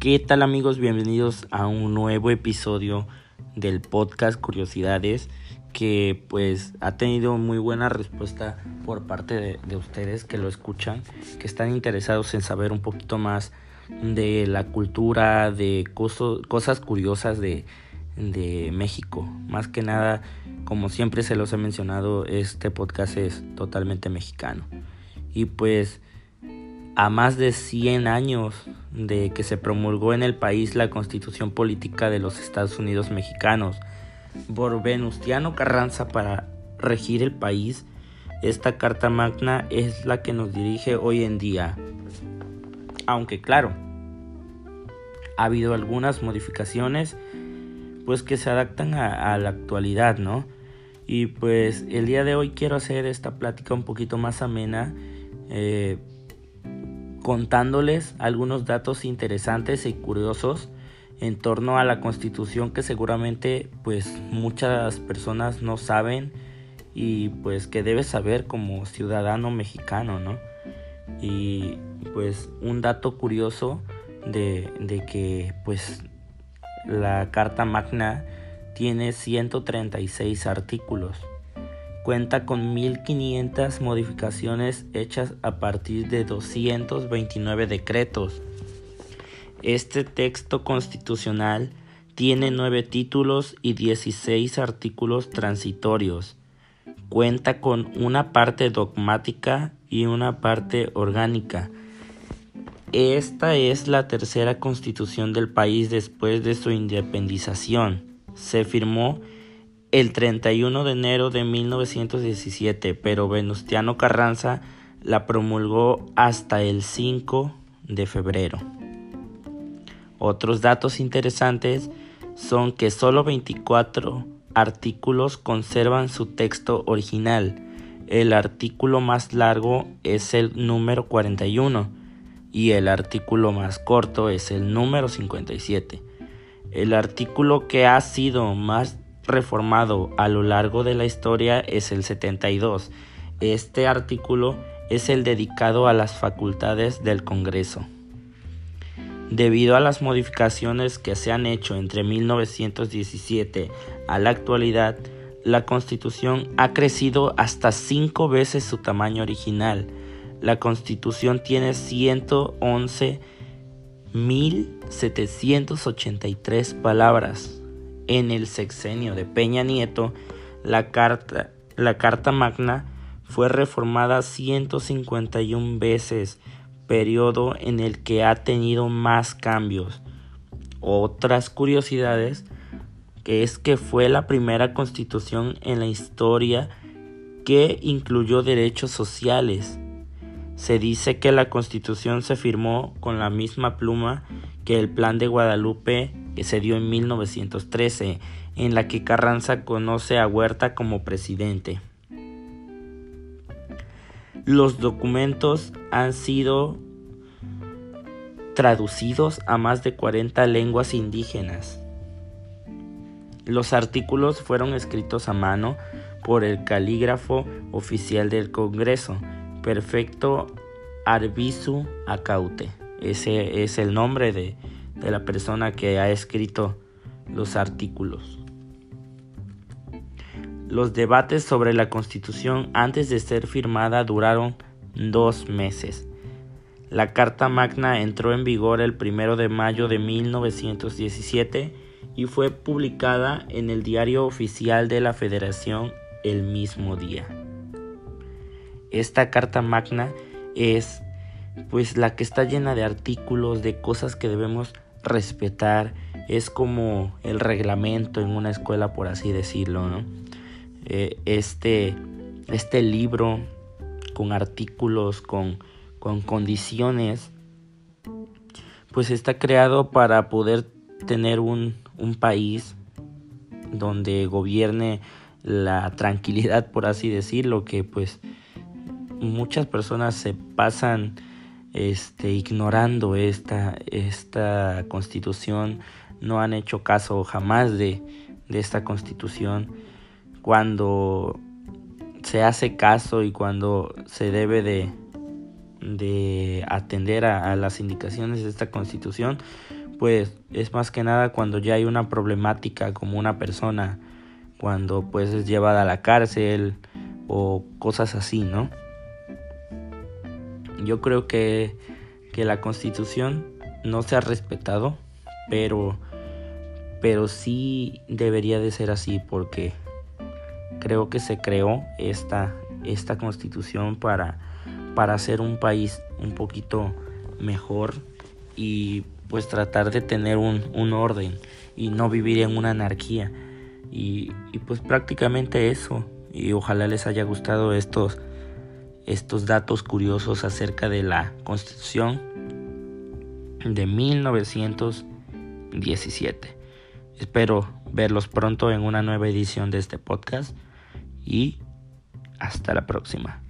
¿Qué tal amigos? Bienvenidos a un nuevo episodio del podcast Curiosidades que pues ha tenido muy buena respuesta por parte de, ustedes que lo escuchan, que están interesados en saber un poquito más de la cultura, de cosas curiosas de, de México. Más que nada, como siempre se los he mencionado, este podcast es totalmente mexicano. Y pues a más de 100 años de que se promulgó en el país la constitución política de los Estados Unidos mexicanos por Venustiano Carranza para regir el país, esta Carta Magna es la que nos dirige hoy en día. Aunque claro, ha habido algunas modificaciones pues que se adaptan a, la actualidad, ¿no? Y pues el día de hoy quiero hacer esta plática un poquito más amena. Eh, contándoles algunos datos interesantes y curiosos en torno a la constitución que seguramente pues muchas personas no saben y pues que debes saber como ciudadano mexicano, ¿no? Y pues un dato curioso de, de que pues la Carta Magna tiene 136 artículos cuenta con 1500 modificaciones hechas a partir de 229 decretos. Este texto constitucional tiene 9 títulos y 16 artículos transitorios. Cuenta con una parte dogmática y una parte orgánica. Esta es la tercera constitución del país después de su independización. Se firmó el 31 de enero de 1917, pero Venustiano Carranza la promulgó hasta el 5 de febrero. Otros datos interesantes son que solo 24 artículos conservan su texto original. El artículo más largo es el número 41 y el artículo más corto es el número 57. El artículo que ha sido más reformado a lo largo de la historia es el 72. Este artículo es el dedicado a las facultades del Congreso. Debido a las modificaciones que se han hecho entre 1917 a la actualidad, la Constitución ha crecido hasta cinco veces su tamaño original. La Constitución tiene 111.783 palabras en el sexenio de Peña Nieto, la Carta, la Carta Magna fue reformada 151 veces, periodo en el que ha tenido más cambios. Otras curiosidades que es que fue la primera constitución en la historia que incluyó derechos sociales. Se dice que la constitución se firmó con la misma pluma que el plan de Guadalupe que se dio en 1913, en la que Carranza conoce a Huerta como presidente. Los documentos han sido traducidos a más de 40 lenguas indígenas. Los artículos fueron escritos a mano por el calígrafo oficial del Congreso, Perfecto Arbizu Acaute. Ese es el nombre de, de la persona que ha escrito los artículos. Los debates sobre la constitución antes de ser firmada duraron dos meses. La Carta Magna entró en vigor el 1 de mayo de 1917 y fue publicada en el Diario Oficial de la Federación el mismo día. Esta Carta Magna es pues la que está llena de artículos, de cosas que debemos respetar, es como el reglamento en una escuela, por así decirlo, ¿no? Eh, este, este libro con artículos, con, con condiciones, pues está creado para poder tener un, un país donde gobierne la tranquilidad, por así decirlo, que pues muchas personas se pasan este, ignorando esta, esta constitución, no han hecho caso jamás de, esta constitución. Cuando se hace caso y cuando se debe de, de atender a, las indicaciones de esta constitución, pues es más que nada cuando ya hay una problemática como una persona, cuando pues es llevada a la cárcel o cosas así, ¿no? Yo creo que, que la constitución no se ha respetado, pero, pero sí debería de ser así porque creo que se creó esta, esta constitución para, para hacer un país un poquito mejor y pues tratar de tener un, un orden y no vivir en una anarquía. Y, y, pues prácticamente eso. Y ojalá les haya gustado estos, estos datos curiosos acerca de la constitución de 1917. Espero verlos pronto en una nueva edición de este podcast y hasta la próxima.